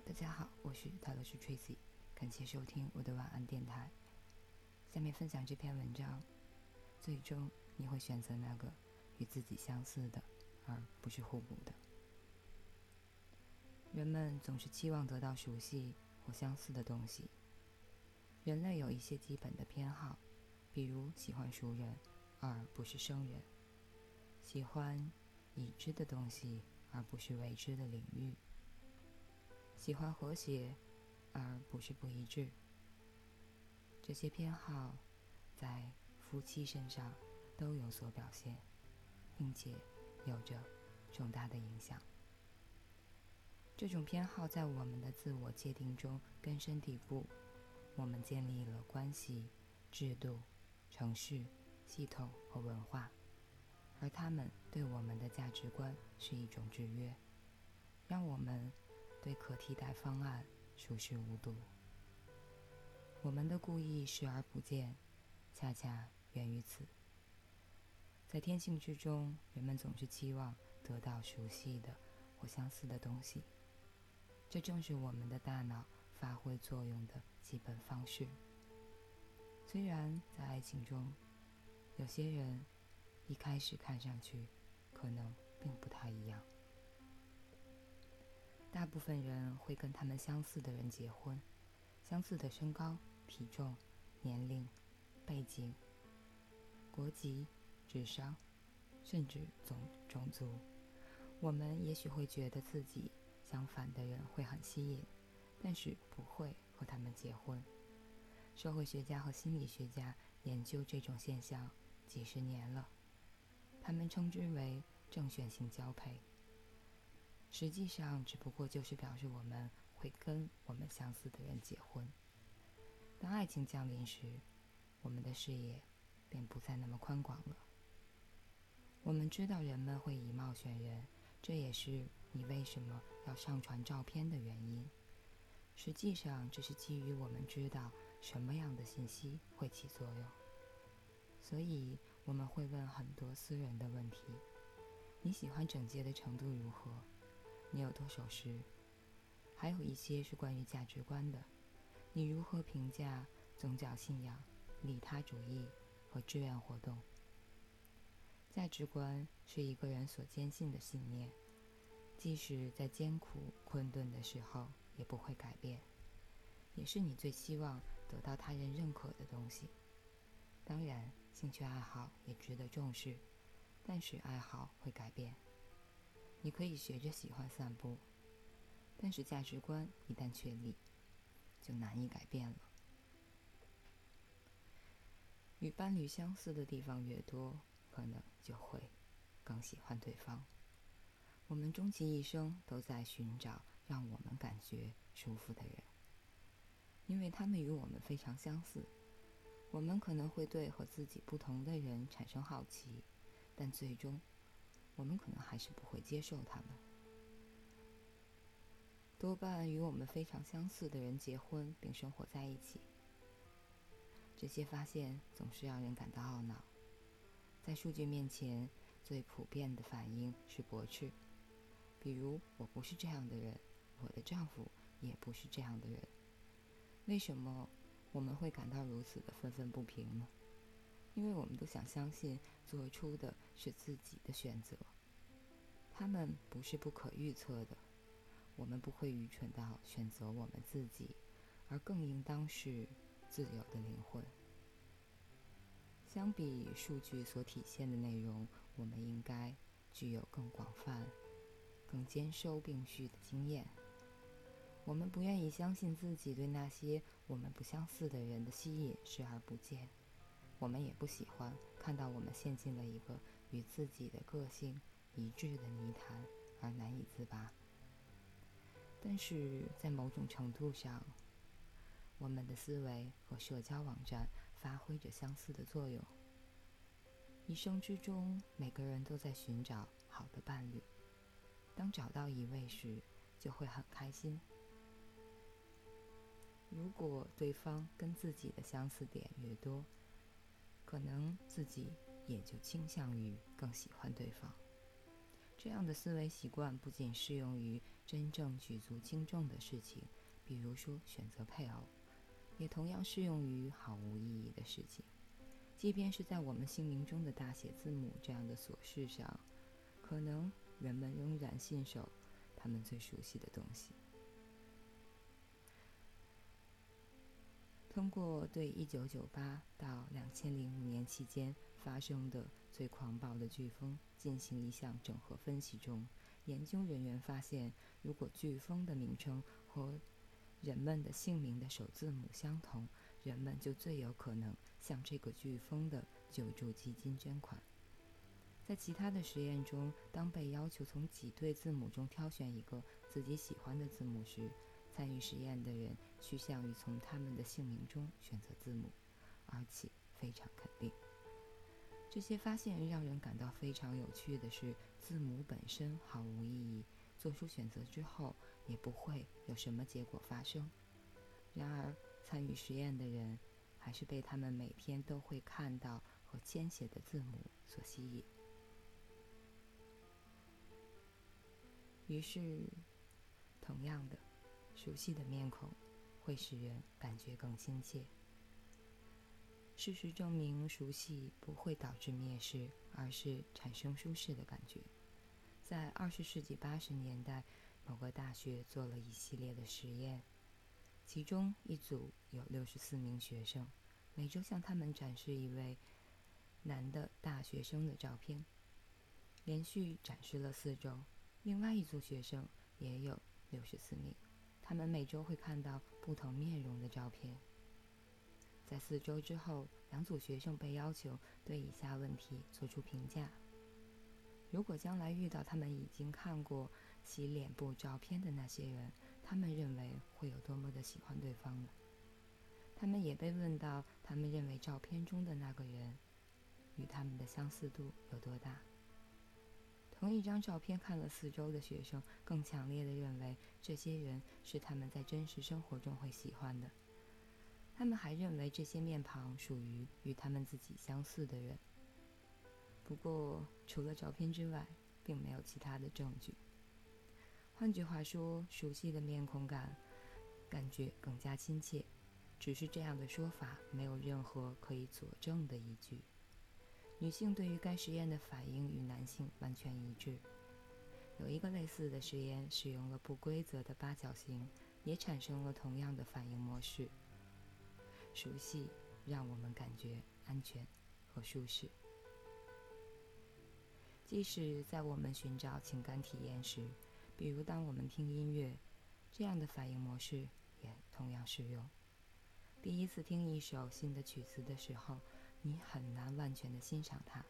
大家好，我是泰勒斯 Tracy，感谢收听我的晚安电台。下面分享这篇文章，最终你会选择那个与自己相似的，而不是互补的。人们总是期望得到熟悉或相似的东西。人类有一些基本的偏好，比如喜欢熟人，而不是生人；喜欢已知的东西，而不是未知的领域；喜欢和谐，而不是不一致。这些偏好在夫妻身上都有所表现，并且有着重大的影响。这种偏好在我们的自我界定中根深蒂固。我们建立了关系、制度、程序、系统和文化，而他们对我们的价值观是一种制约，让我们对可替代方案熟视无睹。我们的故意视而不见，恰恰源于此。在天性之中，人们总是期望得到熟悉的或相似的东西，这正是我们的大脑。发挥作用的基本方式。虽然在爱情中，有些人一开始看上去可能并不太一样，大部分人会跟他们相似的人结婚，相似的身高、体重、年龄、背景、国籍、智商，甚至种种族。我们也许会觉得自己相反的人会很吸引。但是不会和他们结婚。社会学家和心理学家研究这种现象几十年了，他们称之为正选性交配。实际上，只不过就是表示我们会跟我们相似的人结婚。当爱情降临时，我们的视野便不再那么宽广了。我们知道人们会以貌选人，这也是你为什么要上传照片的原因。实际上，这是基于我们知道什么样的信息会起作用，所以我们会问很多私人的问题：你喜欢整洁的程度如何？你有多守时？还有一些是关于价值观的：你如何评价宗教信仰、利他主义和志愿活动？价值观是一个人所坚信的信念，即使在艰苦困顿的时候。也不会改变，也是你最希望得到他人认可的东西。当然，兴趣爱好也值得重视，但是爱好会改变。你可以学着喜欢散步，但是价值观一旦确立，就难以改变了。与伴侣相似的地方越多，可能就会更喜欢对方。我们终其一生都在寻找。让我们感觉舒服的人，因为他们与我们非常相似。我们可能会对和自己不同的人产生好奇，但最终，我们可能还是不会接受他们。多半与我们非常相似的人结婚并生活在一起，这些发现总是让人感到懊恼。在数据面前，最普遍的反应是驳斥，比如“我不是这样的人”。我的丈夫也不是这样的人。为什么我们会感到如此的愤愤不平呢？因为我们都想相信做出的是自己的选择。他们不是不可预测的。我们不会愚蠢到选择我们自己，而更应当是自由的灵魂。相比数据所体现的内容，我们应该具有更广泛、更兼收并蓄的经验。我们不愿意相信自己对那些我们不相似的人的吸引视而不见，我们也不喜欢看到我们陷进了一个与自己的个性一致的泥潭而难以自拔。但是在某种程度上，我们的思维和社交网站发挥着相似的作用。一生之中，每个人都在寻找好的伴侣，当找到一位时，就会很开心。如果对方跟自己的相似点越多，可能自己也就倾向于更喜欢对方。这样的思维习惯不仅适用于真正举足轻重的事情，比如说选择配偶，也同样适用于毫无意义的事情。即便是在我们姓名中的大写字母这样的琐事上，可能人们仍然信守他们最熟悉的东西。通过对1998到2005年期间发生的最狂暴的飓风进行一项整合分析中，研究人员发现，如果飓风的名称和人们的姓名的首字母相同，人们就最有可能向这个飓风的救助基金捐款。在其他的实验中，当被要求从几对字母中挑选一个自己喜欢的字母时，参与实验的人趋向于从他们的姓名中选择字母，而且非常肯定。这些发现让人感到非常有趣的是，字母本身毫无意义，做出选择之后也不会有什么结果发生。然而，参与实验的人还是被他们每天都会看到和签写的字母所吸引。于是，同样的。熟悉的面孔会使人感觉更亲切。事实证明，熟悉不会导致蔑视，而是产生舒适的感觉。在二十世纪八十年代，某个大学做了一系列的实验，其中一组有六十四名学生，每周向他们展示一位男的大学生的照片，连续展示了四周。另外一组学生也有六十四名。他们每周会看到不同面容的照片。在四周之后，两组学生被要求对以下问题做出评价：如果将来遇到他们已经看过其脸部照片的那些人，他们认为会有多么的喜欢对方呢？他们也被问到，他们认为照片中的那个人与他们的相似度有多大？同一张照片看了四周的学生，更强烈的认为这些人是他们在真实生活中会喜欢的。他们还认为这些面庞属于与他们自己相似的人。不过，除了照片之外，并没有其他的证据。换句话说，熟悉的面孔感感觉更加亲切，只是这样的说法没有任何可以佐证的依据。女性对于该实验的反应与男性完全一致。有一个类似的实验使用了不规则的八角形，也产生了同样的反应模式。熟悉让我们感觉安全和舒适，即使在我们寻找情感体验时，比如当我们听音乐，这样的反应模式也同样适用。第一次听一首新的曲子的时候。你很难完全的欣赏它，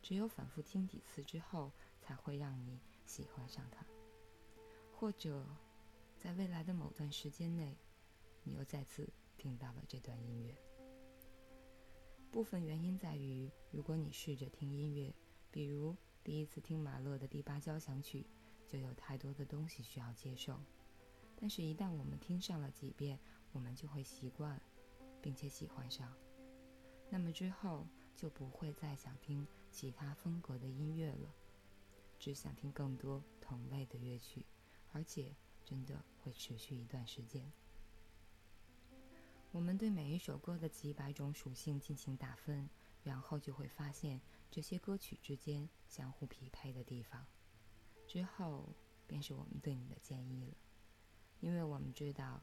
只有反复听几次之后，才会让你喜欢上它。或者，在未来的某段时间内，你又再次听到了这段音乐。部分原因在于，如果你试着听音乐，比如第一次听马勒的第八交响曲，就有太多的东西需要接受。但是，一旦我们听上了几遍，我们就会习惯，并且喜欢上。那么之后就不会再想听其他风格的音乐了，只想听更多同类的乐曲，而且真的会持续一段时间。我们对每一首歌的几百种属性进行打分，然后就会发现这些歌曲之间相互匹配的地方。之后便是我们对你的建议了，因为我们知道，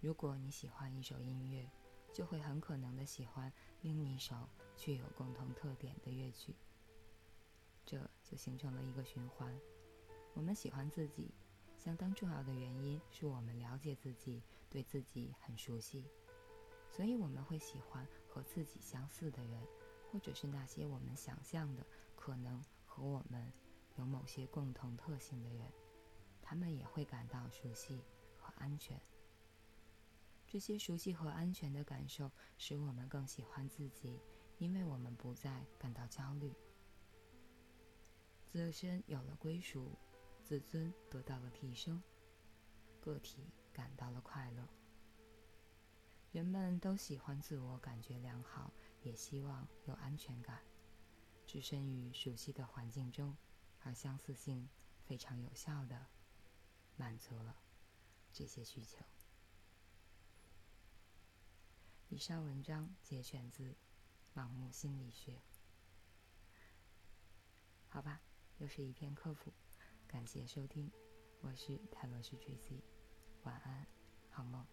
如果你喜欢一首音乐。就会很可能的喜欢另一首具有共同特点的乐曲，这就形成了一个循环。我们喜欢自己，相当重要的原因是我们了解自己，对自己很熟悉，所以我们会喜欢和自己相似的人，或者是那些我们想象的可能和我们有某些共同特性的人，他们也会感到熟悉和安全。这些熟悉和安全的感受使我们更喜欢自己，因为我们不再感到焦虑。自身有了归属，自尊得到了提升，个体感到了快乐。人们都喜欢自我感觉良好，也希望有安全感。置身于熟悉的环境中，而相似性非常有效的满足了这些需求。以上文章节选自《盲目心理学》。好吧，又是一篇科普，感谢收听，我是泰罗斯 J C，晚安，好梦。